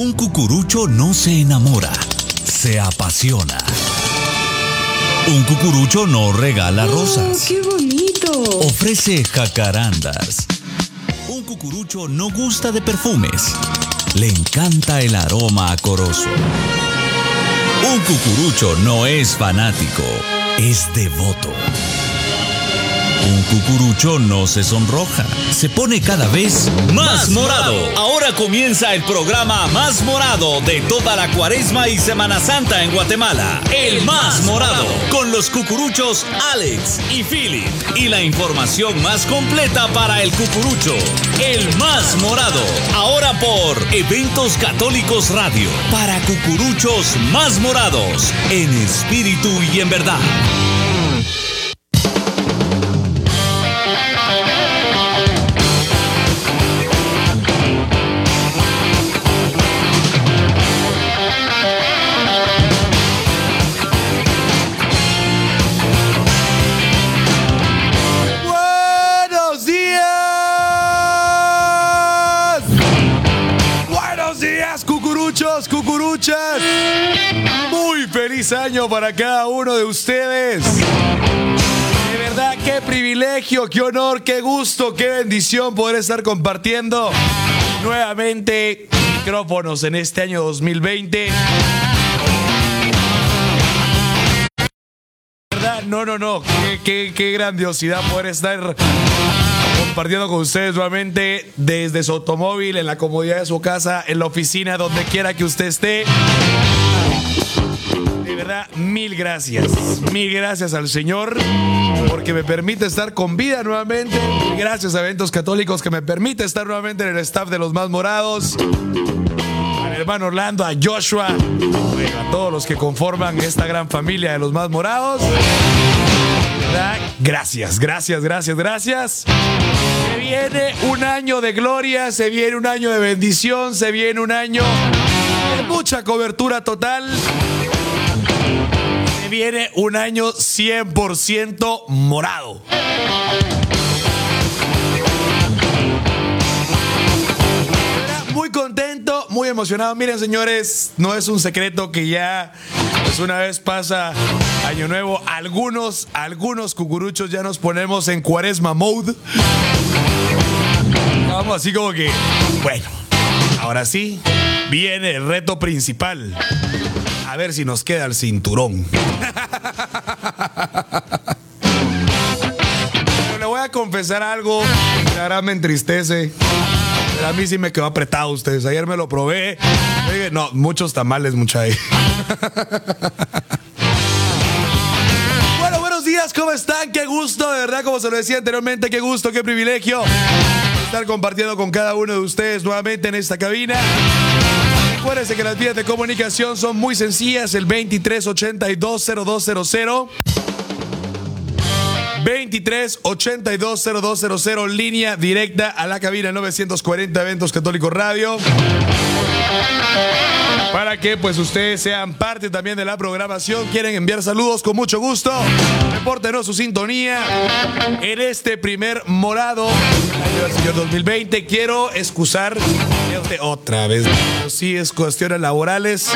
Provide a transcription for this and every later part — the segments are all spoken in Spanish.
Un cucurucho no se enamora, se apasiona. Un cucurucho no regala rosas, Oh, ¡Qué bonito! ofrece jacarandas. Un cucurucho no gusta de perfumes, le encanta el aroma acoroso. Un cucurucho no es fanático, es devoto. Un cucurucho no se sonroja, se pone cada vez más morado. Ahora comienza el programa más morado de toda la cuaresma y Semana Santa en Guatemala. El más morado, con los cucuruchos Alex y Philip. Y la información más completa para el cucurucho. El más morado, ahora por Eventos Católicos Radio. Para cucuruchos más morados, en espíritu y en verdad. Feliz año para cada uno de ustedes. De verdad, qué privilegio, qué honor, qué gusto, qué bendición poder estar compartiendo nuevamente micrófonos en este año 2020. verdad, no, no, no. Qué- qué grandiosidad poder estar compartiendo con ustedes nuevamente desde su automóvil, en la comodidad de su casa, en la oficina, donde quiera que usted esté. De verdad, mil gracias. Mil gracias al Señor porque me permite estar con vida nuevamente. Gracias a Eventos Católicos que me permite estar nuevamente en el staff de los más morados. Al hermano Orlando, a Joshua, a todos los que conforman esta gran familia de los más morados. Gracias, gracias, gracias, gracias. Se viene un año de gloria, se viene un año de bendición, se viene un año de mucha cobertura total. Viene un año 100% morado. Muy contento, muy emocionado. Miren, señores, no es un secreto que ya, pues una vez pasa Año Nuevo, algunos, algunos cucuruchos ya nos ponemos en cuaresma mode. Vamos así como que, bueno, ahora sí, viene el reto principal. A ver si nos queda el cinturón. Pero le voy a confesar algo que la verdad me entristece. Pero a mí sí me quedó apretado ustedes. Ayer me lo probé. No, muchos tamales, muchachos. Bueno, buenos días, ¿cómo están? Qué gusto, de verdad, como se lo decía anteriormente, qué gusto, qué privilegio estar compartiendo con cada uno de ustedes nuevamente en esta cabina. Acuérdense que las vías de comunicación son muy sencillas, el 23820200. 23820200, línea directa a la cabina 940 Eventos Católicos Radio. Para que pues ustedes sean parte también de la programación, quieren enviar saludos con mucho gusto. Repórtenos su sintonía en este primer morado del señor 2020. Quiero excusar otra vez. Sí, es cuestiones laborales.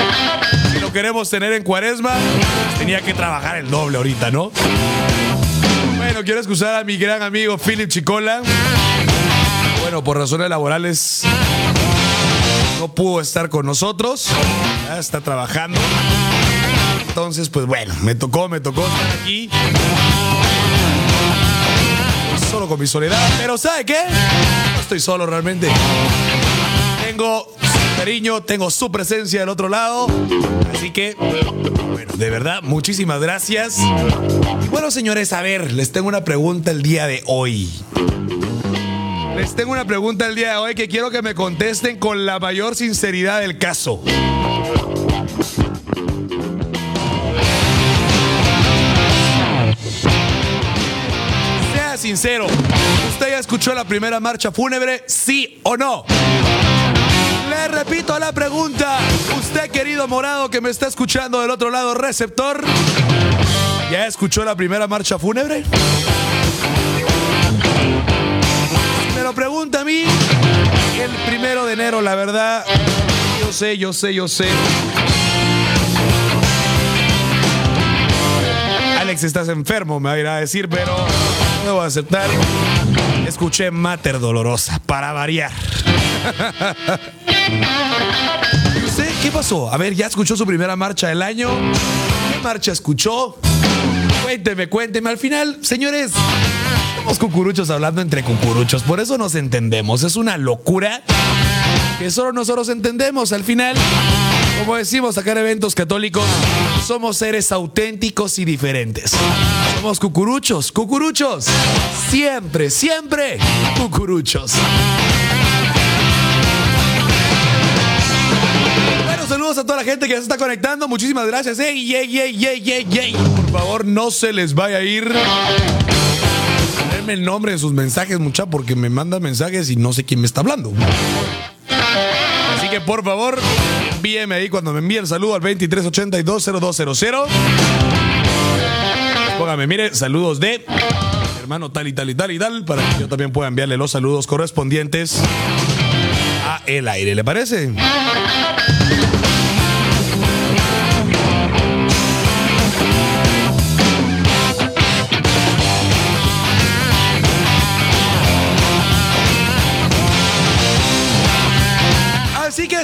Lo queremos tener en cuaresma, tenía que trabajar el doble ahorita, ¿no? Bueno, quiero excusar a mi gran amigo Philip Chicola. Bueno, por razones laborales no pudo estar con nosotros. Está trabajando. Entonces, pues bueno, me tocó, me tocó estar aquí. Solo con mi soledad. Pero ¿sabe qué? No estoy solo realmente. Tengo su cariño, tengo su presencia del otro lado. Así que, bueno, de verdad, muchísimas gracias. Y bueno, señores, a ver, les tengo una pregunta el día de hoy. Les tengo una pregunta el día de hoy que quiero que me contesten con la mayor sinceridad del caso. Sea sincero, ¿usted ya escuchó la primera marcha fúnebre? ¿Sí o no? Le repito la pregunta. Usted, querido morado que me está escuchando del otro lado, receptor, ¿ya escuchó la primera marcha fúnebre? Lo pregunta a mí, el primero de enero, la verdad, Yo sé, yo sé, yo sé. Alex, estás enfermo, me va a ir a decir, pero no voy a aceptar. Escuché Mater Dolorosa, para variar. ¿Usted qué pasó? A ver, ¿ya escuchó su primera marcha del año? ¿Qué marcha escuchó? Cuénteme, cuénteme. Al final, señores, somos cucuruchos hablando entre cucuruchos. Por eso nos entendemos. Es una locura que solo nosotros entendemos. Al final, como decimos acá en eventos católicos, somos seres auténticos y diferentes. Somos cucuruchos, cucuruchos. Siempre, siempre cucuruchos. Bueno, saludos a toda la gente que se está conectando. Muchísimas gracias. Ey, ey, ey, ey, ey, ey. Por favor, no se les vaya a ir. El nombre de sus mensajes, mucha, porque me mandan mensajes y no sé quién me está hablando. Así que por favor, envíeme ahí cuando me envíe el saludo al 23820200. Póngame, mire, saludos de hermano tal y tal y tal y tal, para que yo también pueda enviarle los saludos correspondientes a el aire. ¿Le parece?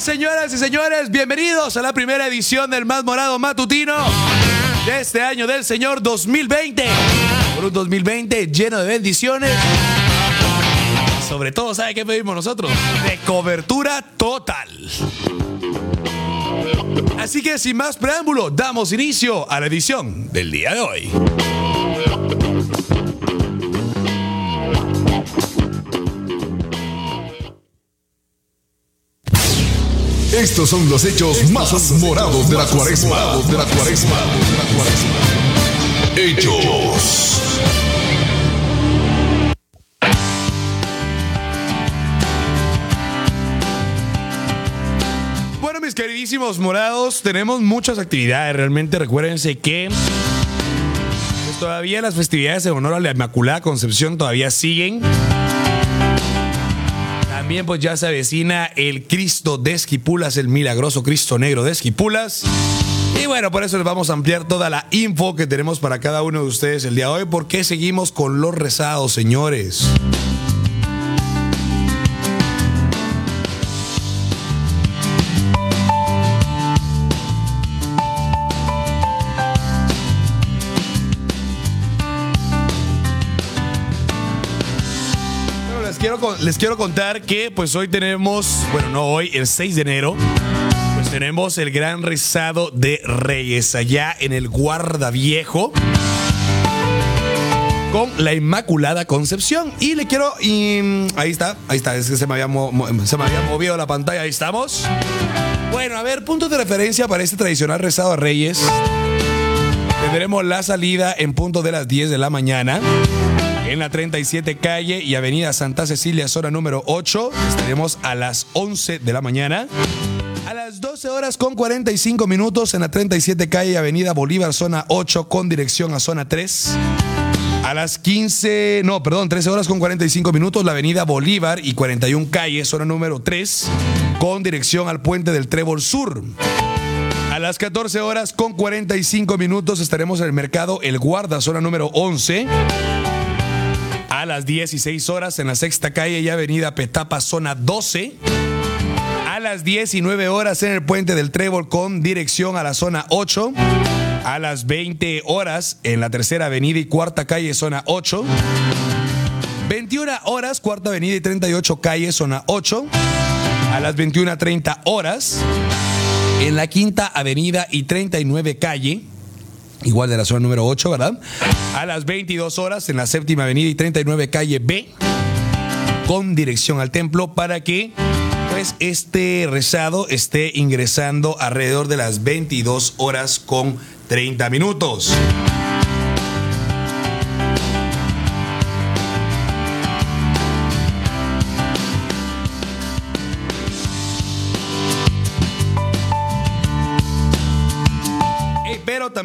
Señoras y señores, bienvenidos a la primera edición del Más Morado Matutino de este año del Señor 2020. Por un 2020 lleno de bendiciones. Sobre todo, ¿sabe qué pedimos nosotros? De cobertura total. Así que sin más preámbulo, damos inicio a la edición del día de hoy. Estos son los hechos más morados de la cuaresma. De la cuaresma. Hechos. Bueno, mis queridísimos morados, tenemos muchas actividades. Realmente recuérdense que pues, todavía las festividades en honor a la Inmaculada Concepción todavía siguen. También pues ya se avecina el Cristo de Esquipulas, el milagroso Cristo Negro de Esquipulas. Y bueno, por eso les vamos a ampliar toda la info que tenemos para cada uno de ustedes el día de hoy, porque seguimos con los rezados, señores. Les quiero, contar que pues hoy tenemos, bueno, no hoy, el 6 de enero, pues tenemos el gran rezado de Reyes allá en el Guardaviejo con la Inmaculada Concepción. Y le quiero, mm, ahí está, ahí está, es que se me, había se me había movido la pantalla, ahí estamos. Bueno, a ver, puntos de referencia para este tradicional rezado de Reyes. Tendremos la salida en punto de las 10 de la mañana. En la 37 calle y avenida Santa Cecilia, zona número 8, estaremos a las 11 de la mañana. A las 12 horas con 45 minutos en la 37 calle avenida Bolívar, zona 8, con dirección a zona 3. A las 15, no, perdón, 13 horas con 45 minutos, la avenida Bolívar y 41 calle, zona número 3, con dirección al puente del Trébol Sur. A las 14 horas con 45 minutos estaremos en el mercado El Guarda, zona número 11. A las 16 horas en la sexta calle y avenida Petapa, zona 12. A las 19 horas en el puente del Trébol con dirección a la zona 8. A las 20 horas en la tercera avenida y cuarta calle, zona 8. 21 horas, cuarta avenida y 38 calle, zona 8. A las 21.30 horas en la quinta avenida y 39 calle, igual de la zona número 8, ¿verdad? A las 22 horas en la séptima avenida y 39 calle B, con dirección al templo para que pues este rezado esté ingresando alrededor de las 22 horas con 30 minutos.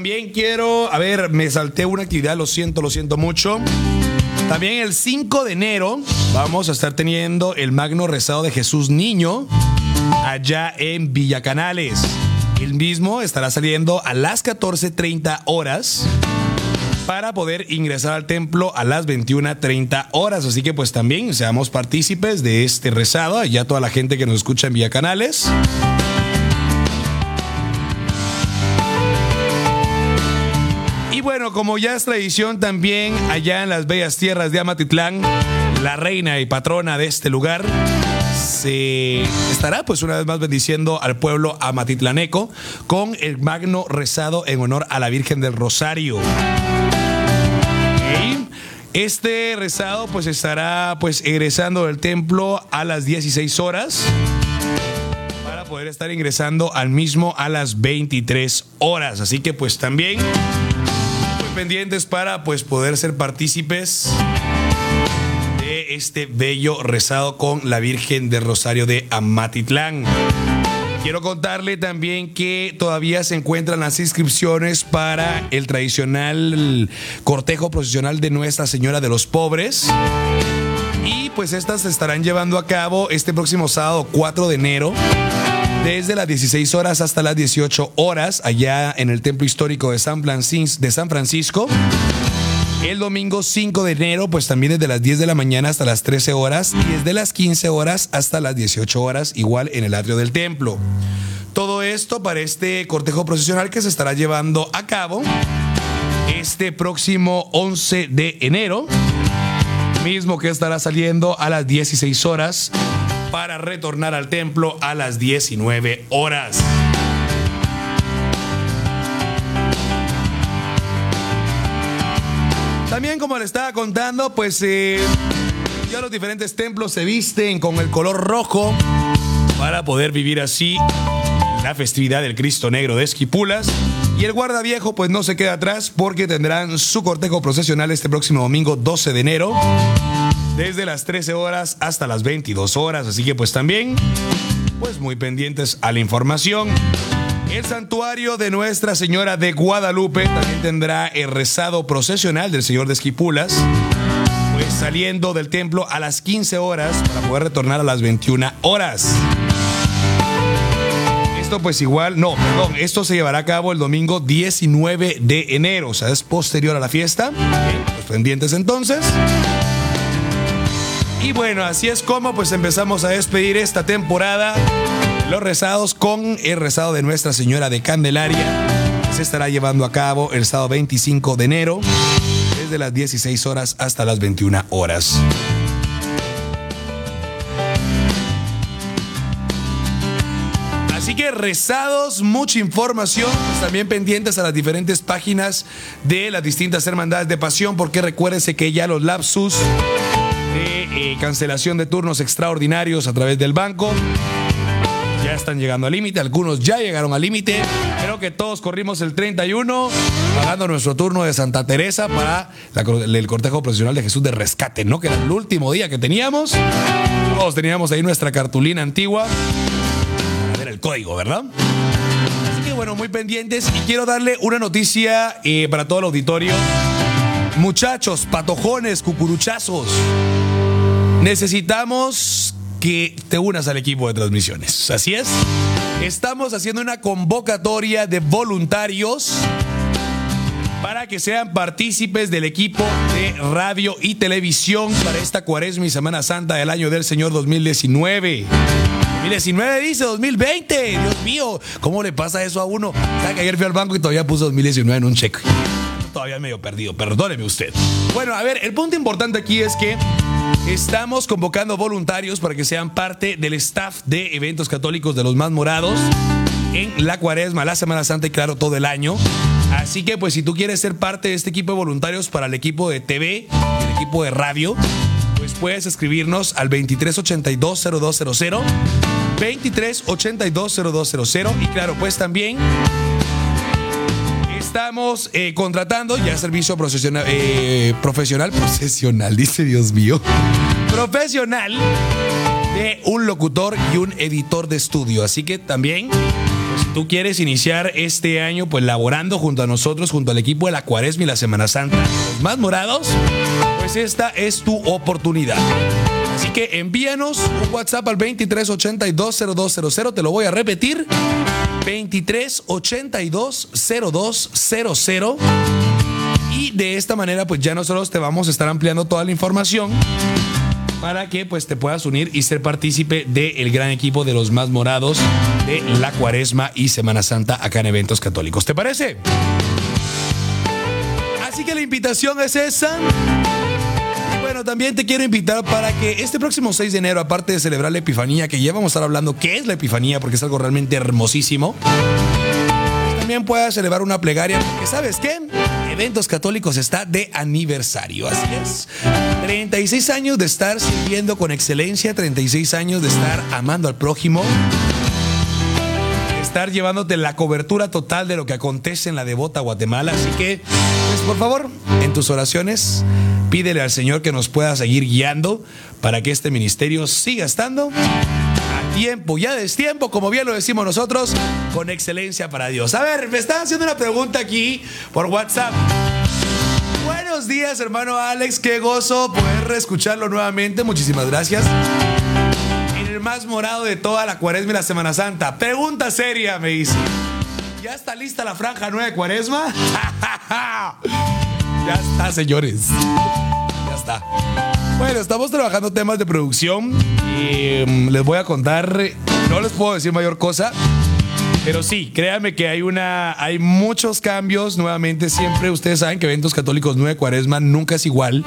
También quiero, a ver, me salté una actividad, lo siento, lo siento mucho. También el 5 de enero vamos a estar teniendo el magno rezado de Jesús Niño allá en Villacanales. El mismo estará saliendo a las 14.30 horas para poder ingresar al templo a las 21.30 horas. Así que pues también seamos partícipes de este rezado, allá toda la gente que nos escucha en Villacanales. Y como ya es tradición también allá en las bellas tierras de Amatitlán, la reina y patrona de este lugar, se estará pues una vez más bendiciendo al pueblo amatitlaneco con el magno rezado en honor a la Virgen del Rosario. Este rezado pues estará pues egresando del templo a las 16 horas para poder estar ingresando al mismo a las 23 horas. Así que pues también pendientes para pues poder ser partícipes de este bello rezado con la Virgen del Rosario de Amatitlán. Quiero contarle también que todavía se encuentran las inscripciones para el tradicional cortejo procesional de Nuestra Señora de los Pobres. Y pues estas se estarán llevando a cabo este próximo sábado 4 de enero desde las 16 horas hasta las 18 horas allá en el Templo Histórico de San Francisco. El domingo 5 de enero, pues también desde las 10 de la mañana hasta las 13 horas y desde las 15 horas hasta las 18 horas, igual en el atrio del templo. Todo esto para este cortejo procesional que se estará llevando a cabo este próximo 11 de enero, mismo que estará saliendo a las 16 horas para retornar al templo a las 19 horas. También como le estaba contando, pues eh, ya los diferentes templos se visten con el color rojo para poder vivir así la festividad del Cristo Negro de Esquipulas. Y el guarda viejo pues no se queda atrás porque tendrán su cortejo procesional este próximo domingo 12 de enero desde las 13 horas hasta las 22 horas. Así que pues también pues muy pendientes a la información. El santuario de Nuestra Señora de Guadalupe también tendrá el rezado procesional del Señor de Esquipulas, pues saliendo del templo a las 15 horas para poder retornar a las 21 horas. Esto pues igual, no, perdón, esto se llevará a cabo el domingo 19 de enero, o sea, es posterior a la fiesta. Los pendientes entonces. Y bueno, así es como pues empezamos a despedir esta temporada los rezados con el rezado de Nuestra Señora de Candelaria. Se estará llevando a cabo el sábado 25 de enero, desde las 16 horas hasta las 21 horas. Así que rezados, mucha información, pues también pendientes a las diferentes páginas de las distintas hermandades de pasión, porque recuérdense que ya los lapsus de eh, cancelación de turnos extraordinarios a través del banco ya están llegando al límite, algunos ya llegaron al límite. Creo que todos corrimos el 31, pagando nuestro turno de Santa Teresa para el cortejo profesional de Jesús de Rescate, ¿no? Que era el último día que teníamos. Todos teníamos ahí nuestra cartulina antigua. A ver el código, ¿verdad? Así que bueno, muy pendientes. Y quiero darle una noticia eh, para todo el auditorio. Muchachos, patojones, cucuruchazos. Necesitamos que te unas al equipo de transmisiones. Así es. Estamos haciendo una convocatoria de voluntarios para que sean partícipes del equipo de radio y televisión para esta cuaresma y Semana Santa del año del Señor 2019. 2019 dice 2020. Dios mío, ¿cómo le pasa eso a uno? ¿Sabe que ayer fui al banco y todavía puso 2019 en un cheque? Todavía medio perdido, perdóneme usted. Bueno, a ver, el punto importante aquí es que Estamos convocando voluntarios para que sean parte del staff de eventos católicos de los más morados en la cuaresma, la Semana Santa y claro, todo el año. Así que pues si tú quieres ser parte de este equipo de voluntarios para el equipo de TV, el equipo de radio, pues puedes escribirnos al 23820200, 23820200 y claro, pues también estamos eh, contratando ya servicio profesional, eh, profesional, profesional, dice Dios mío, profesional de un locutor y un editor de estudio. Así que también, pues, si tú quieres iniciar este año, pues laborando junto a nosotros, junto al equipo de la Cuaresma y la Semana Santa, más morados, pues esta es tu oportunidad. Así que envíanos un WhatsApp al 23820200. Te lo voy a repetir. 23820200. Y de esta manera, pues ya nosotros te vamos a estar ampliando toda la información para que pues te puedas unir y ser partícipe del gran equipo de los más morados de la Cuaresma y Semana Santa acá en eventos católicos. ¿Te parece? Así que la invitación es esa. Bueno, también te quiero invitar para que este próximo 6 de enero, aparte de celebrar la Epifanía, que ya vamos a estar hablando qué es la Epifanía, porque es algo realmente hermosísimo, también puedas celebrar una plegaria, porque ¿sabes qué? Eventos Católicos está de aniversario, así es. 36 años de estar sirviendo con excelencia, 36 años de estar amando al prójimo, estar llevándote la cobertura total de lo que acontece en la devota Guatemala. Así que, pues por favor, en tus oraciones, pídele al Señor que nos pueda seguir guiando para que este ministerio siga estando a tiempo, ya es tiempo, como bien lo decimos nosotros, con excelencia para Dios. A ver, me están haciendo una pregunta aquí por WhatsApp. Buenos días, hermano Alex. Qué gozo poder reescucharlo nuevamente. Muchísimas gracias. El más morado de toda la cuaresma y la Semana Santa. Pregunta seria, me dice. ¿Ya está lista la franja nueva de cuaresma? ya está, señores. Ya está. Bueno, estamos trabajando temas de producción y mm, les voy a contar, no les puedo decir mayor cosa, pero sí, créanme que hay una, hay muchos cambios. Nuevamente, siempre ustedes saben que Eventos Católicos 9 Cuaresma nunca es igual.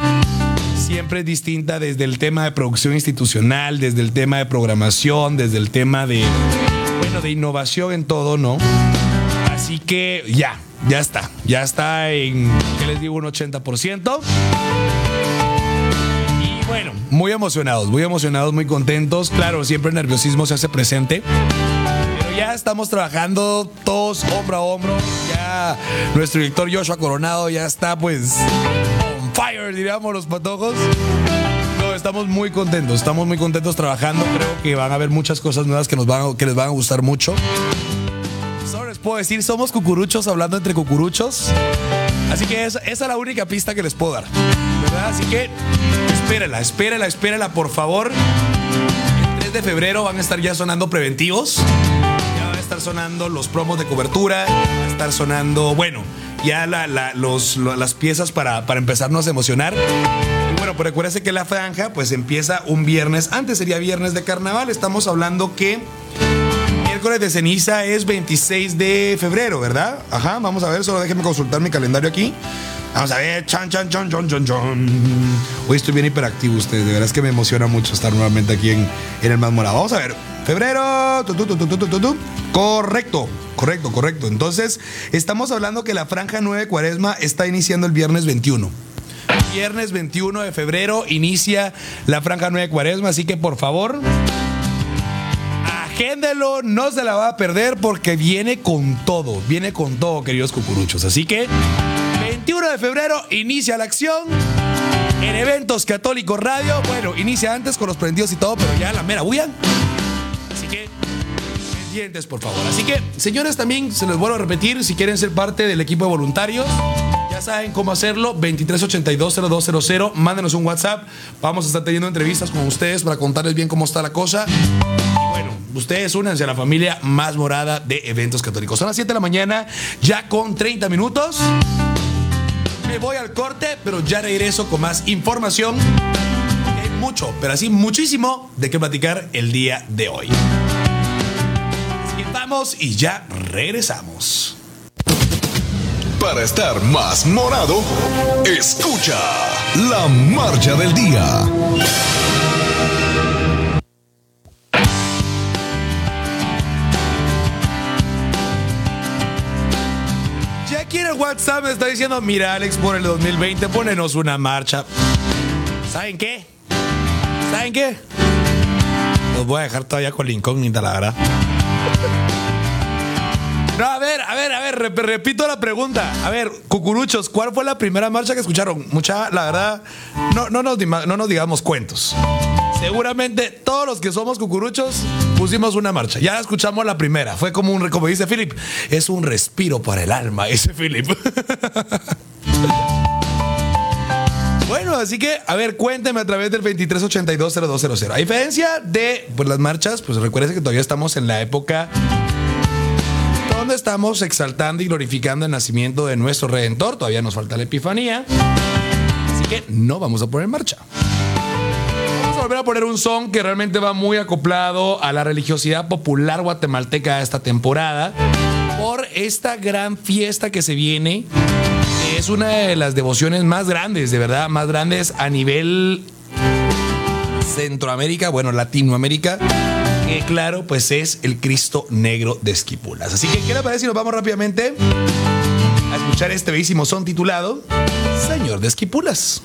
Siempre es distinta desde el tema de producción institucional, desde el tema de programación, desde el tema de, bueno, de innovación en todo, ¿no? Así que ya, ya está. Ya está en, ¿qué les digo? Un 80%. Y bueno, muy emocionados, muy emocionados, muy contentos. Claro, siempre el nerviosismo se hace presente ya estamos trabajando todos hombro a hombro. Ya nuestro director Joshua Coronado ya está pues fire, diríamos los patojos. No, estamos muy contentos, estamos muy contentos trabajando. Creo que van a haber muchas cosas nuevas que, nos van, que les van a gustar mucho. Solo les puedo decir, somos cucuruchos hablando entre cucuruchos. Así que esa, esa es la única pista que les puedo dar. Así que espérela, espérela, espérela, por favor. El 3 de febrero van a estar ya sonando preventivos estar sonando los promos de cobertura, a estar sonando, bueno, ya la, los, las piezas para, para empezarnos a emocionar. Bueno, pero recuérdese que la franja pues empieza un viernes, antes sería viernes de carnaval, estamos hablando que miércoles de ceniza es 26 de febrero, ¿verdad? Ajá, vamos a ver, solo déjenme consultar mi calendario aquí. Vamos a ver, chan, chan, chan, chan, chan, chan. Hoy estoy bien hiperactivo ustedes, de verdad es que me emociona mucho estar nuevamente aquí en, el Más Morado. Vamos a ver, febrero, correcto, correcto, correcto. Entonces, estamos hablando que la franja 9 cuaresma está iniciando el viernes 21. Viernes 21 de febrero inicia la franja 9 cuaresma, así que por favor, agéndelo, no se la va a perder porque viene con todo, viene con todo, queridos cucuruchos. Así que 21 de febrero inicia la acción en Eventos Católicos Radio. Bueno, inicia antes con los prendidos y todo, pero ya la mera bulla. Así que pendientes, por favor. Así que, señores, también se les vuelvo a repetir, si quieren ser parte del equipo de voluntarios, ya saben cómo hacerlo, 23820200, mándenos un WhatsApp, vamos a estar teniendo entrevistas con ustedes para contarles bien cómo está la cosa. Bueno, ustedes únanse a la familia más morada de eventos católicos. Son las 7 de la mañana, ya con 30 minutos. Me voy al corte, pero ya regreso con más información. Hay mucho, pero así muchísimo de qué platicar el día de hoy. Vamos y ya regresamos. Para estar más morado, escucha la marcha del día. WhatsApp me está diciendo, mira Alex, por el 2020 ponenos una marcha. ¿Saben qué? ¿Saben qué? Los voy a dejar todavía con la incógnita, la verdad. No, a ver, a ver, a ver, rep- repito la pregunta. A ver, cucuruchos, ¿cuál fue la primera marcha que escucharon? Mucha, la verdad, no, no, nos, dima- no nos digamos cuentos. Seguramente todos los que somos cucuruchos pusimos una marcha. Ya escuchamos la primera. Fue como un, como dice Philip, es un respiro para el alma, ese Philip. bueno, Así que, a ver, cuénteme a través del 23820200. A diferencia de pues, las marchas, pues recuerden que todavía estamos en la época donde estamos exaltando y glorificando el nacimiento de nuestro Redentor. Todavía nos falta la Epifanía. Así que no vamos a poner marcha. Volver a poner un son que realmente va muy acoplado a la religiosidad popular guatemalteca de esta temporada por esta gran fiesta que se viene. Es una de las devociones más grandes, de verdad, más grandes a nivel Centroamérica, bueno, Latinoamérica, que claro, pues es el Cristo Negro de Esquipulas. Así que, ¿qué le parece si nos vamos rápidamente a escuchar este bellísimo son titulado Señor de Esquipulas?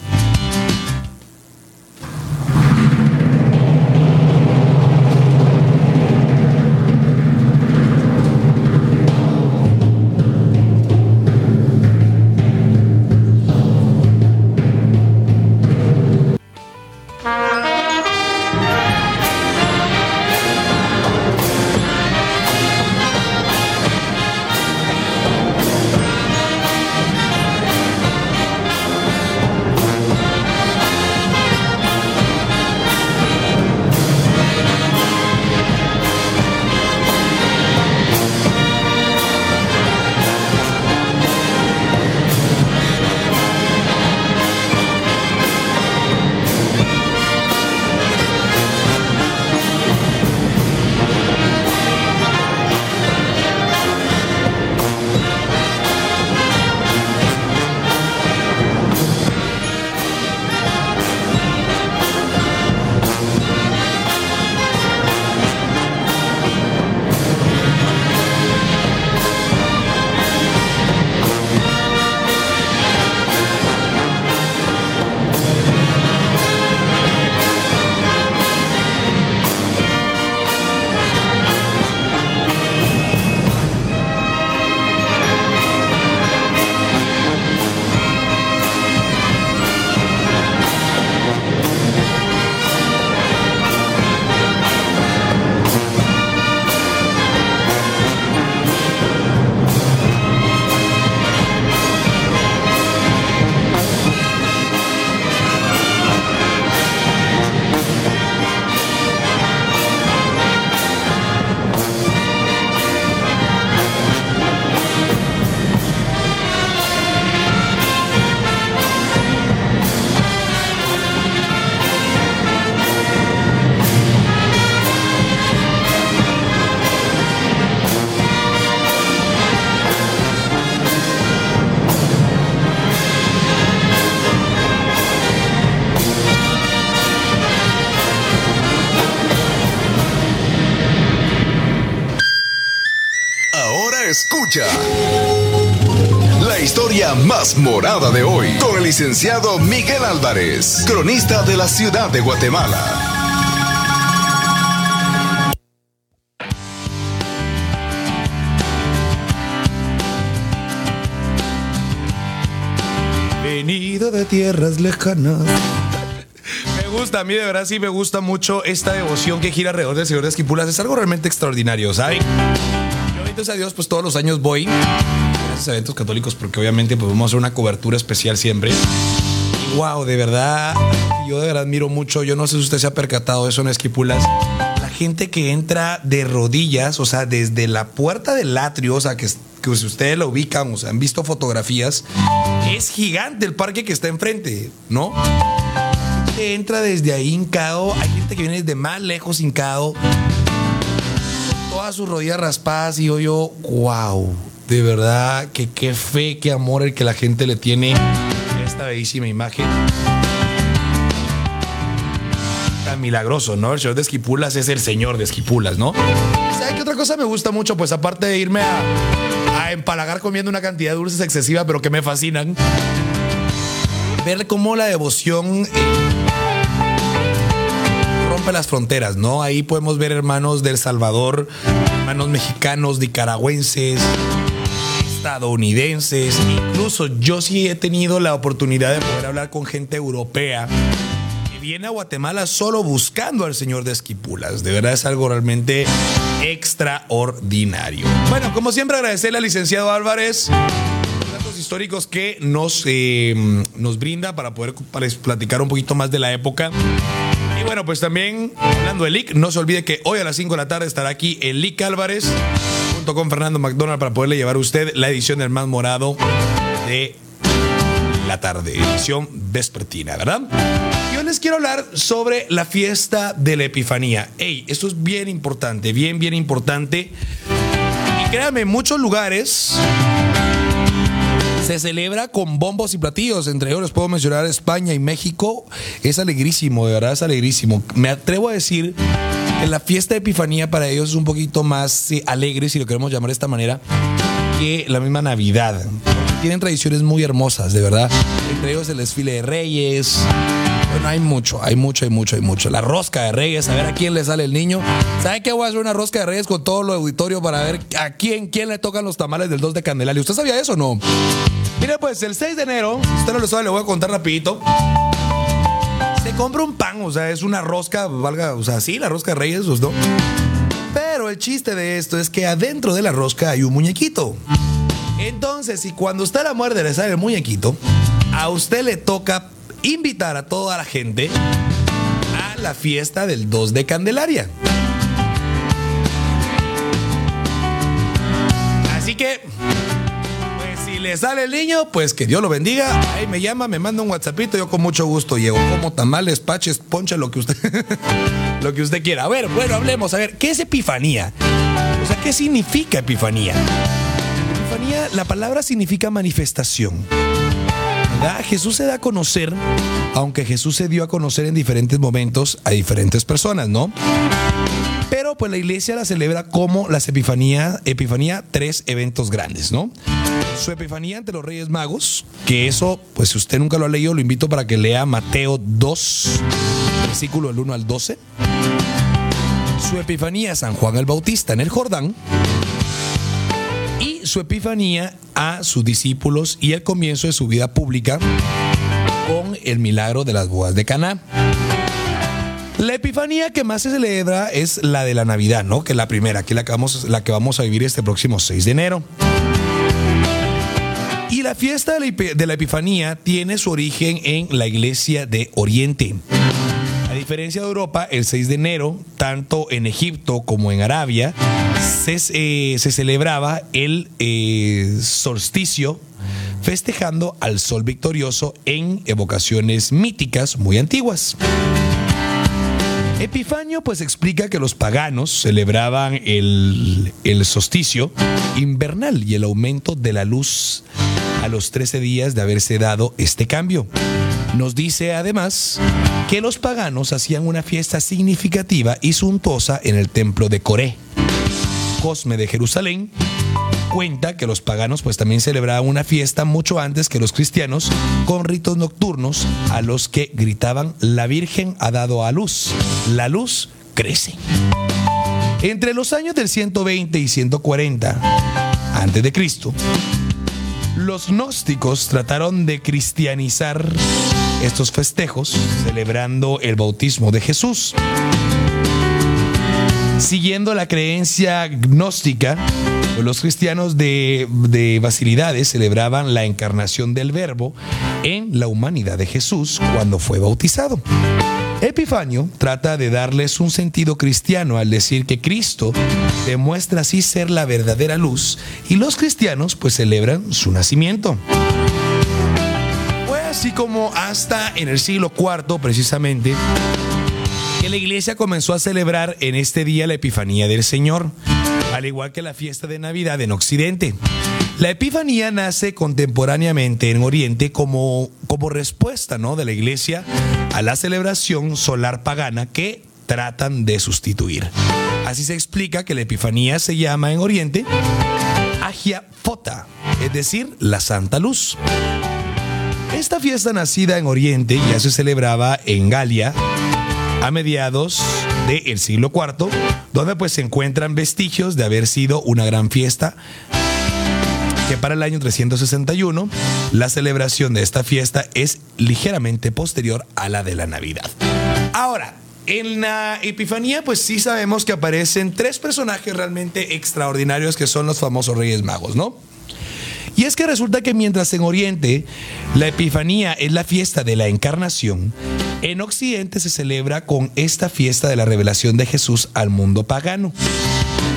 Morada de hoy con el licenciado Miguel Álvarez, cronista de la ciudad de Guatemala. Venido de tierras lejanas. Me gusta, a mí de verdad sí me gusta mucho esta devoción que gira alrededor del Señor de Esquipulas. Es algo realmente extraordinario, ¿sabes? gracias a Dios, pues todos los años voy eventos católicos porque obviamente pues vamos a hacer una cobertura especial siempre. Wow, de verdad, yo de verdad admiro mucho. Yo no sé si usted se ha percatado de eso en Esquipulas. La gente que entra de rodillas, o sea, desde la puerta del atrio, o sea, que, que si ustedes lo ubican, o sea, han visto fotografías, es gigante el parque que está enfrente, ¿no? entra desde ahí hincado, hay gente que viene desde más lejos hincado todas sus rodillas raspadas y yo, yo, wow, de verdad, que qué fe, qué amor el que la gente le tiene esta bellísima imagen. Tan milagroso, ¿no? El señor de Esquipulas es el señor de Esquipulas, ¿no? ¿Sabes qué otra cosa me gusta mucho? Pues aparte de irme a, empalagar comiendo una cantidad de dulces excesiva, pero que me fascinan, ver cómo la devoción... Eh, las fronteras, ¿no? Ahí podemos ver hermanos del Salvador, hermanos mexicanos, nicaragüenses, estadounidenses, incluso yo sí he tenido la oportunidad de poder hablar con gente europea que viene a Guatemala solo buscando al Señor de Esquipulas. De verdad es algo realmente extraordinario. Bueno, como siempre agradecerle al licenciado Álvarez datos históricos que nos, eh, nos brinda para poder platicar un poquito más de la época. Y bueno, pues también hablando de Lick, no se olvide que hoy a las 5 de la tarde estará aquí el Lick Álvarez junto con Fernando McDonald para poderle llevar a usted la edición del más morado de la tarde, edición vespertina, ¿verdad? Yo les quiero hablar sobre la fiesta de la Epifanía. Ey, esto es bien importante, bien, bien importante. Y créanme, en muchos lugares se celebra con bombos y platillos. Entre ellos les puedo mencionar España y México. Es alegrísimo, de verdad es alegrísimo. Me atrevo a decir la fiesta de Epifanía para ellos es un poquito más alegre, si lo queremos llamar de esta manera, que la misma Navidad tienen tradiciones muy hermosas, de verdad. Entre ellos el desfile de Reyes. Bueno, hay mucho, hay mucho, hay mucho, hay mucho. La rosca de Reyes, a ver a quién le sale el niño. ¿Sabe qué voy a hacer una rosca de Reyes con todo lo auditorio para ver a quién, quién le tocan los tamales del 2 de Candelaria? ¿Usted sabía eso o no? Mire, pues el 6 de enero, usted no lo sabe, le voy a contar rapidito. Se compra un pan, o sea, es una rosca, valga, o sea, sí, la rosca de Reyes, ¿no? Pero el chiste de esto es que adentro de la rosca hay un muñequito. Entonces, si cuando usted la muerde le sale el muñequito, a usted le toca invitar a toda la gente a la fiesta del 2 de Candelaria. Así que, le sale el niño, pues que Dios lo bendiga. Ahí me llama, me manda un WhatsAppito, yo con mucho gusto llego. Como tamales, paches, poncha, lo que usted, lo que usted quiera. A ver, bueno, hablemos. A ver, ¿qué es epifanía? O sea, ¿qué significa epifanía? la palabra significa manifestación. Jesús se da a conocer, aunque Jesús se dio a conocer en diferentes momentos a diferentes personas, ¿no? Pero pues la iglesia la celebra como las epifanías, epifanía, tres eventos grandes, ¿no? Su epifanía ante los Reyes Magos, que eso, pues si usted nunca lo ha leído, lo invito para que lea Mateo 2, versículo del 1 al 12. Su epifanía San Juan el Bautista en el Jordán su epifanía a sus discípulos y el comienzo de su vida pública con el milagro de las bodas de Caná. La epifanía que más se celebra es la de la Navidad, ¿no? Que es la primera, que es la que vamos, la que vamos a vivir este próximo 6 de enero. La fiesta de la Epifanía tiene su origen en la iglesia de Oriente. A diferencia de Europa, el 6 de enero, tanto en Egipto como en Arabia, se, eh, celebraba el eh, solsticio festejando al sol victorioso en evocaciones míticas muy antiguas. Epifanio pues explica que los paganos celebraban el, el solsticio invernal y el aumento de la luz a los 13 días de haberse dado este cambio. Nos dice además que los paganos hacían una fiesta significativa y suntuosa en el templo de Coré. Cosme de Jerusalén cuenta que los paganos pues también celebraban una fiesta mucho antes que los cristianos con ritos nocturnos a los que gritaban la Virgen ha dado a luz, la luz crece. Entre los años del 120 y 140 antes de Cristo, los gnósticos trataron de cristianizar estos festejos celebrando el bautismo de Jesús. Siguiendo la creencia gnóstica, los cristianos de, de Basilidades celebraban la encarnación del Verbo en la humanidad de Jesús cuando fue bautizado. Epifanio trata de darles un sentido cristiano al decir que Cristo demuestra así ser la verdadera luz y los cristianos pues celebran su nacimiento. Fue así como hasta en el siglo IV precisamente que la iglesia comenzó a celebrar en este día la Epifanía del Señor, al igual que la fiesta de Navidad en Occidente. La Epifanía nace contemporáneamente en Oriente como, como respuesta ¿no? de la iglesia a la celebración solar pagana que tratan de sustituir. Así se explica que la Epifanía se llama en Oriente Agia Fota, es decir, la Santa Luz. Esta fiesta nacida en Oriente ya se celebraba en Galia a mediados del siglo IV, donde pues se encuentran vestigios de haber sido una gran fiesta que para el año 361 la celebración de esta fiesta es ligeramente posterior a la de la Navidad. Ahora, en la Epifanía, pues sí sabemos que aparecen tres personajes realmente extraordinarios que son los famosos Reyes Magos, ¿no? Y es que resulta que mientras en Oriente la Epifanía es la fiesta de la encarnación, en Occidente se celebra con esta fiesta de la revelación de Jesús al mundo pagano.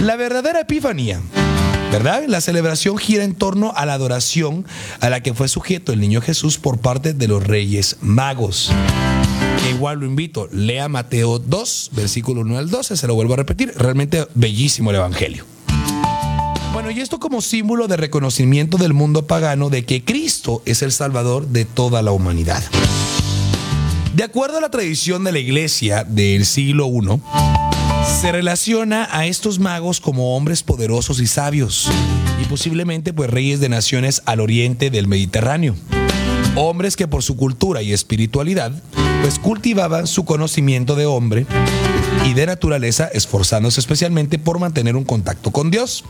La verdadera Epifanía ¿verdad? La celebración gira en torno a la adoración a la que fue sujeto el niño Jesús por parte de los reyes magos. igual lo invito, lea Mateo 2, versículo 1 al 12, se lo vuelvo a repetir, realmente bellísimo el Evangelio. Bueno, y esto como símbolo de reconocimiento del mundo pagano de que Cristo es el Salvador de toda la humanidad. De acuerdo a la tradición de la iglesia del siglo I, se relaciona a estos magos como hombres poderosos y sabios, y posiblemente pues reyes de naciones al oriente del Mediterráneo. Hombres que por su cultura y espiritualidad pues cultivaban su conocimiento de hombre y de naturaleza, esforzándose especialmente por mantener un contacto con Dios.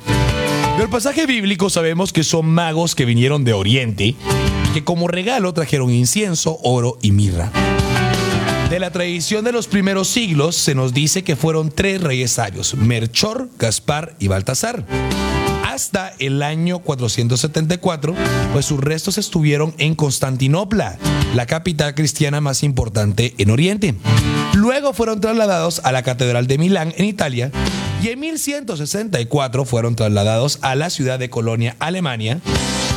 Del pasaje bíblico sabemos que son magos que vinieron de Oriente que como regalo trajeron incienso, oro y mirra. De la tradición de los primeros siglos se nos dice que fueron tres reyes sabios, Merchor, Gaspar y Baltasar. Hasta el año 474, pues sus restos estuvieron en Constantinopla, la capital cristiana más importante en Oriente. Luego fueron trasladados a la Catedral de Milán en Italia y en 1164 fueron trasladados a la ciudad de Colonia, Alemania,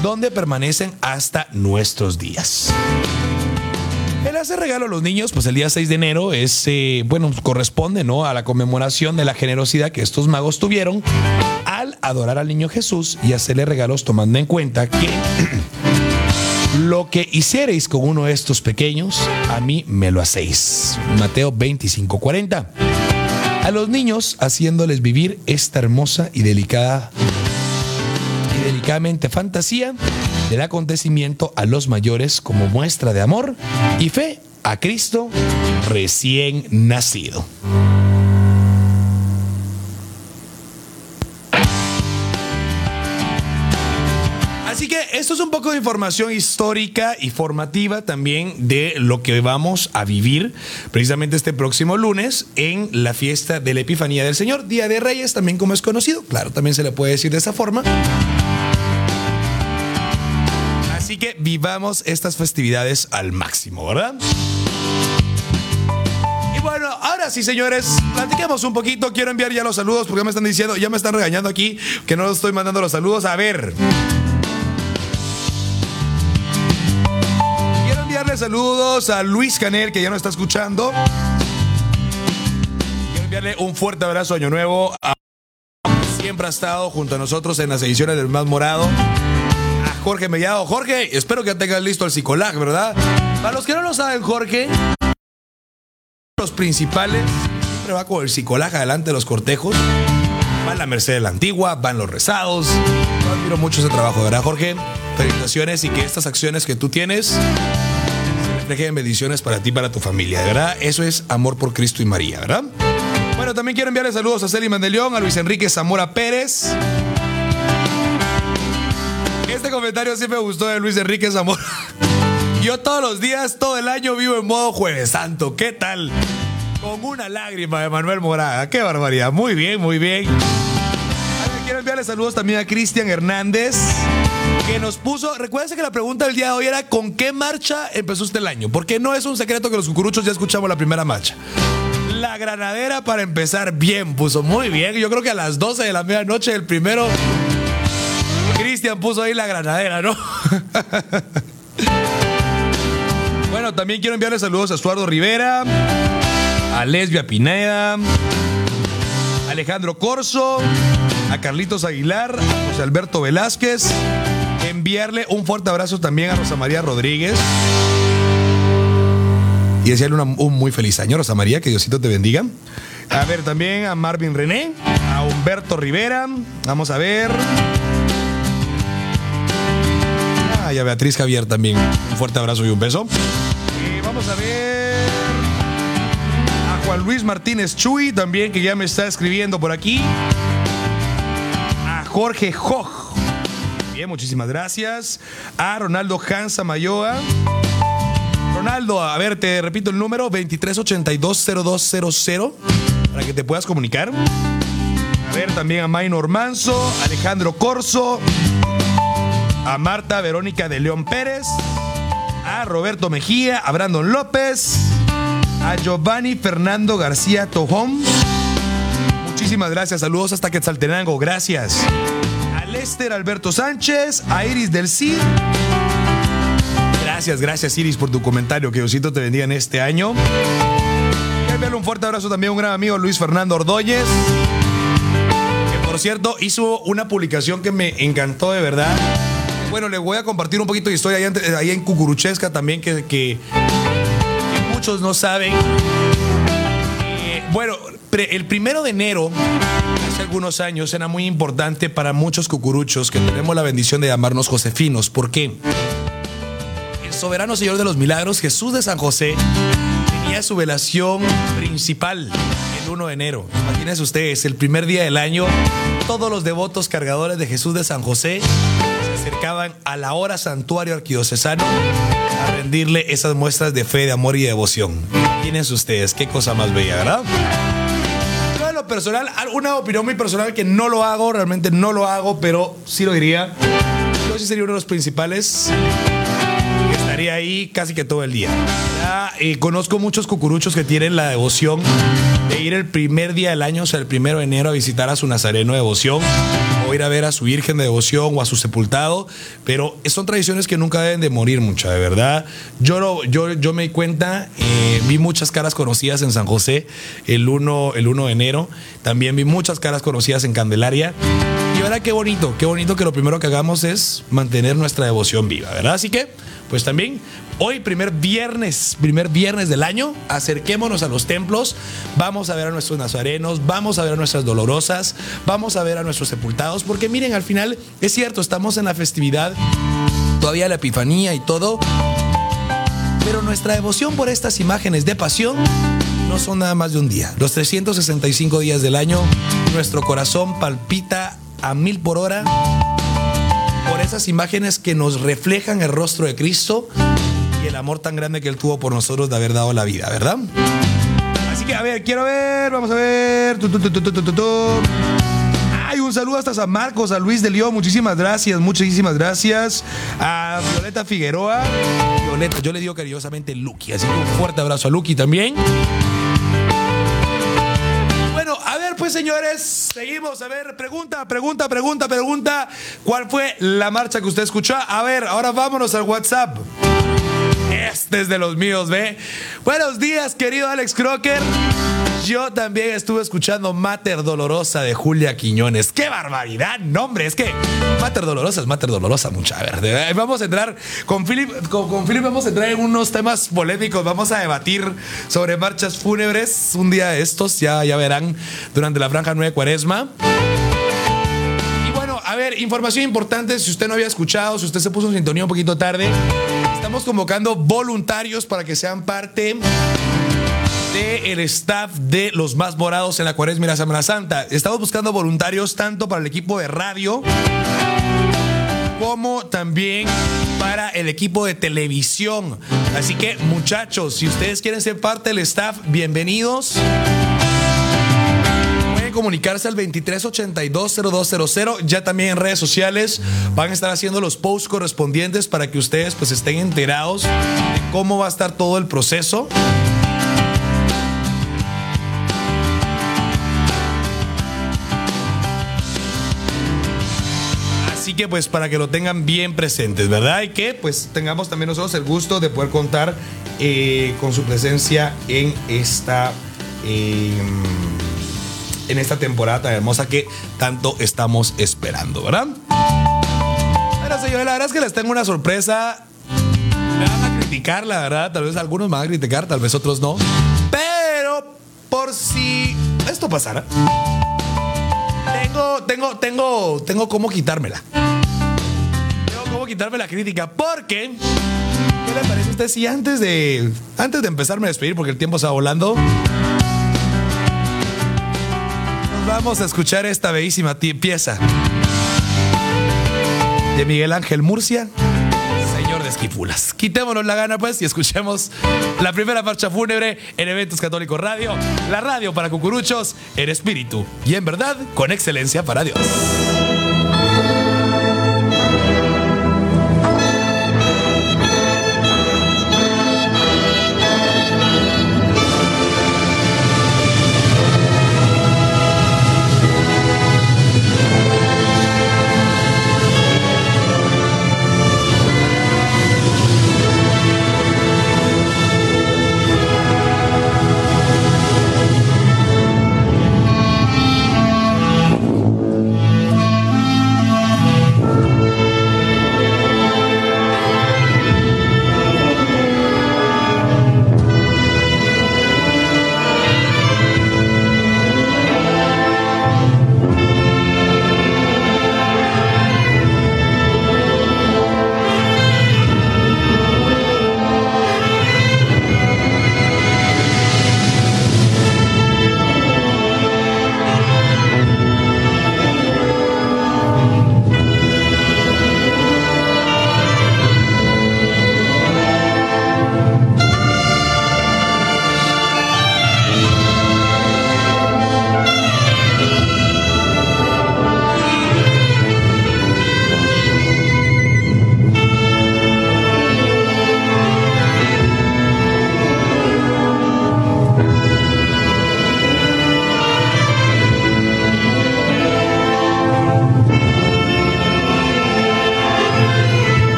donde permanecen hasta nuestros días. El hacer regalo a los niños, pues el día 6 de enero es, eh, bueno, corresponde, ¿no? A la conmemoración de la generosidad que estos magos tuvieron al adorar al niño Jesús y hacerle regalos tomando en cuenta que lo que hiciereis con uno de estos pequeños, a mí me lo hacéis. Mateo 25, 40 a los niños haciéndoles vivir esta hermosa y delicada y delicadamente fantasía del acontecimiento a los mayores como muestra de amor y fe a Cristo recién nacido. Así que esto es un poco de información histórica y formativa también de lo que vamos a vivir precisamente este próximo lunes en la fiesta de la Epifanía del Señor, Día de Reyes también como es conocido, claro, también se le puede decir de esa forma. Que vivamos estas festividades al máximo, ¿verdad? Y bueno, ahora sí, señores, platiquemos un poquito. Quiero enviar ya los saludos porque me están diciendo, ya me están regañando aquí que no estoy mandando los saludos. A ver. saludos a Luis Canel, que ya nos está escuchando. Quiero enviarle un fuerte abrazo Año Nuevo. A... Siempre ha estado junto a nosotros en las ediciones del Más Morado. Jorge Mellado. Jorge, espero que tengas listo el Psicolac, ¿verdad? Para los que no lo saben, Jorge, los principales siempre va con el Psicolac adelante de los cortejos. Va en la Mercedes la Antigua, van los rezados. Yo admiro mucho ese trabajo, ¿verdad, Jorge? Felicitaciones y que estas acciones que tú tienes dejen bendiciones para ti y para tu familia, ¿verdad? Eso es amor por Cristo y María, ¿verdad? Bueno, también quiero enviarle saludos a Celi Mandeleón, a Luis Enrique Zamora Pérez. Este comentario sí me gustó de Luis Enrique Zamora. Yo todos los días, todo el año vivo en modo Jueves Santo. ¿Qué tal? Con una lágrima de Manuel Moraga. Qué barbaridad. Muy bien, muy bien. Quiero enviarle saludos también a Cristian Hernández que nos puso. Recuérdense que la pregunta del día de hoy era: ¿con qué marcha empezó usted el año? Porque no es un secreto que los cucuruchos ya escuchamos la primera marcha. La granadera para empezar bien, puso muy bien. Yo creo que a las 12 de la medianoche, el primero. Cristian puso ahí la granadera, ¿no? bueno, también quiero enviarle saludos a Estuardo Rivera, a Lesbia Pineda, Alejandro Corso, a Carlitos Aguilar, a José Alberto Velázquez, enviarle un fuerte abrazo también a Rosa María Rodríguez. Y desearle un muy feliz año, Rosa María, que Diosito te bendiga. A ver, también a Marvin René, a Humberto Rivera. Vamos a ver. Y a Beatriz Javier también. Un fuerte abrazo y un beso. Y vamos a ver. A Juan Luis Martínez Chuy también, que ya me está escribiendo por aquí. A Jorge Joj Bien, muchísimas gracias. A Ronaldo Hansa Mayoa. Ronaldo, a ver, te repito el número 23820200 para que te puedas comunicar. A ver, también a Maynor Manso, Alejandro Corso. A Marta Verónica de León Pérez, a Roberto Mejía, a Brandon López, a Giovanni Fernando García Tojón. Muchísimas gracias, saludos hasta Quetzaltenango, gracias. A Lester Alberto Sánchez, a Iris del Cid. Gracias, gracias Iris por tu comentario, que Diosito te bendiga en este año. Enviarle un fuerte abrazo también a un gran amigo Luis Fernando Ordóñez por cierto, hizo una publicación que me encantó de verdad. Bueno, le voy a compartir un poquito de historia ahí, en Cucuruchesca también, que, muchos no saben. Eh, bueno, el primero de enero, hace algunos años, era muy importante para muchos cucuruchos que tenemos la bendición de llamarnos Josefinos. ¿Por qué? El soberano Señor de los Milagros, Jesús de San José, tenía su velación principal 1 de enero. Imagínense ustedes, el primer día del año, todos los devotos cargadores de Jesús de San José acercaban a la hora santuario arquidiocesano a rendirle esas muestras de fe, de amor y de devoción. Imagínense ustedes, qué cosa más bella, ¿verdad? Yo lo personal, una opinión muy personal que no lo hago, realmente no lo hago, pero sí lo diría. Yo sí sería uno de los principales estaría ahí casi que todo el día. Eh, conozco muchos cucuruchos que tienen la devoción de ir el primer día del año, o sea, el primero de enero, a visitar a su nazareno de devoción, o ir a ver a su virgen de devoción o a su sepultado, pero son tradiciones que nunca deben de morir mucha, de verdad. Yo, yo, yo me di cuenta, eh, vi muchas caras conocidas en San José el 1, el 1 de enero, también vi muchas caras conocidas en Candelaria. Y ahora qué bonito, qué bonito que lo primero que hagamos es mantener nuestra devoción viva, ¿verdad? Así que, pues también Hoy, primer viernes, primer viernes del año, acerquémonos a los templos, vamos a ver a nuestros nazarenos, vamos a ver a nuestras dolorosas, vamos a ver a nuestros sepultados, porque miren, al final es cierto, estamos en la festividad, todavía la Epifanía y todo, pero nuestra devoción por estas imágenes de pasión no son nada más de un día. Los 365 días del año, nuestro corazón palpita a mil por hora por esas imágenes que nos reflejan el rostro de Cristo el amor tan grande que Él tuvo por nosotros de haber dado la vida, ¿verdad? Así que, a ver, quiero ver, vamos a ver. Ay, un saludo hasta San Marcos, a Luis de León, muchísimas gracias, muchísimas gracias. A Violeta Figueroa. Violeta, yo le digo cariñosamente Lucky, así que un fuerte abrazo a Lucky también. Pues señores, seguimos. A ver, pregunta, pregunta, pregunta, pregunta. ¿Cuál fue la marcha que usted escuchó? A ver, ahora vámonos al WhatsApp. Este es de los míos, ¿ve? Buenos días, querido Alex Crocker. Yo también estuve escuchando Mater Dolorosa de Julia Quiñones. ¡Qué barbaridad! No, hombre, es que Mater Dolorosa es Mater Dolorosa, mucha verdad. Vamos a entrar con Philip, con, Philip vamos a entrar en unos temas polémicos. Vamos a debatir sobre marchas fúnebres un día de estos, ya, ya verán, durante la franja 9 cuaresma. Y bueno, a ver, información importante, si usted no había escuchado, si usted se puso en sintonía un poquito tarde. Estamos convocando voluntarios para que sean parte del staff de los más morados en la Cuaresma y la Semana Santa. Estamos buscando voluntarios tanto para el equipo de radio como también para el equipo de televisión. Así que muchachos, si ustedes quieren ser parte del staff, bienvenidos comunicarse al 23820200. Ya también en redes sociales van a estar haciendo los posts correspondientes para que ustedes pues estén enterados de cómo va a estar todo el proceso. Que pues para que lo tengan bien presentes, ¿verdad? Y que pues tengamos también nosotros el gusto de poder contar eh, con su presencia en esta... Em, en esta temporada tan hermosa que tanto estamos esperando, ¿verdad? Bueno, señores, la verdad es que les tengo una sorpresa. Me van a criticar, la verdad. Tal vez algunos me van a criticar, tal vez otros no. Pero por si esto pasara, tengo, tengo, tengo, cómo quitármela. Tengo cómo quitarme la crítica. Porque, ¿qué le parece a usted si antes de, antes de empezarme a despedir, porque el tiempo va volando, Vamos a escuchar esta bellísima pieza de Miguel Ángel Murcia, Quitémonos la gana, pues, y escuchemos la primera marcha fúnebre en Eventos Católicos Radio, la radio para cucuruchos en espíritu y en verdad con excelencia para Dios.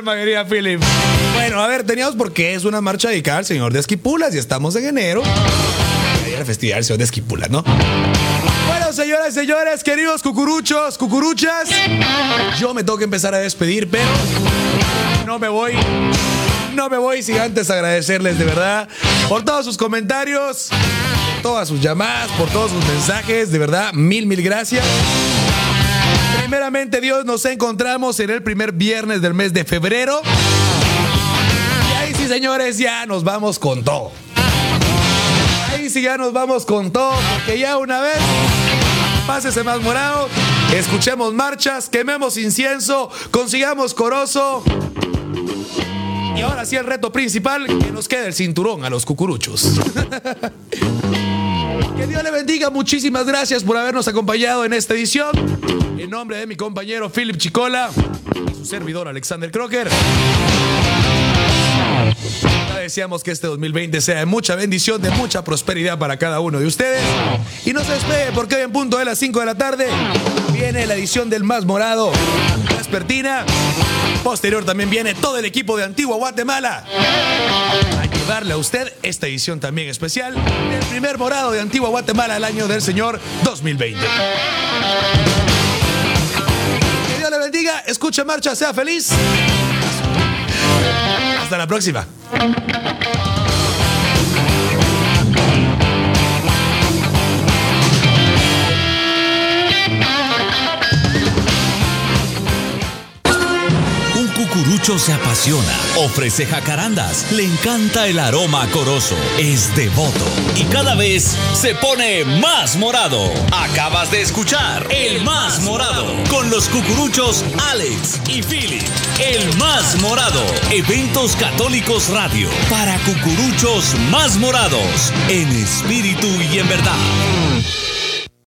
Respiro para el alma, querida Philip. Bueno, a ver, teníamos porque es una marcha dedicada al señor de Esquipulas y estamos en enero. Y la festividad del señor de Esquipulas, ¿no? Bueno, señoras y señores, queridos cucuruchos, cucuruchas, yo me tengo que empezar a despedir, pero no me voy no me voy sin antes agradecerles de verdad por todos sus comentarios, todas sus llamadas, por todos sus mensajes. De verdad, mil, mil gracias. Primeramente, Dios, nos encontramos en el primer viernes del mes de febrero. Y ahí sí, señores, ya nos vamos con todo. Ahí sí, ya nos vamos con todo, porque ya una vez, pásese más morado, escuchemos marchas, quememos incienso, consigamos corozo. Y ahora sí el reto principal, que nos quede el cinturón a los cucuruchos. que Dios le bendiga, muchísimas gracias por habernos acompañado en esta edición. En nombre de mi compañero Philip Chicola y su servidor Alexander Crocker. Deseamos que este 2020 sea de mucha bendición, de mucha prosperidad para cada uno de ustedes. Y no se despegue porque hoy en punto de las 5 de la tarde viene la edición del Más Morado Vespertina. Posterior también viene todo el equipo de Antigua Guatemala llevarle a usted esta edición también especial del primer morado de Antigua Guatemala el año del señor 2020. Que Dios le bendiga, escuche marcha, sea feliz. Hasta la próxima. Se apasiona, ofrece jacarandas, le encanta el aroma acoroso, es devoto y cada vez se pone más morado. Acabas de escuchar El Más Morado con los cucuruchos Alex y Philip. El Más Morado, Eventos Católicos Radio para cucuruchos más morados, en espíritu y en verdad.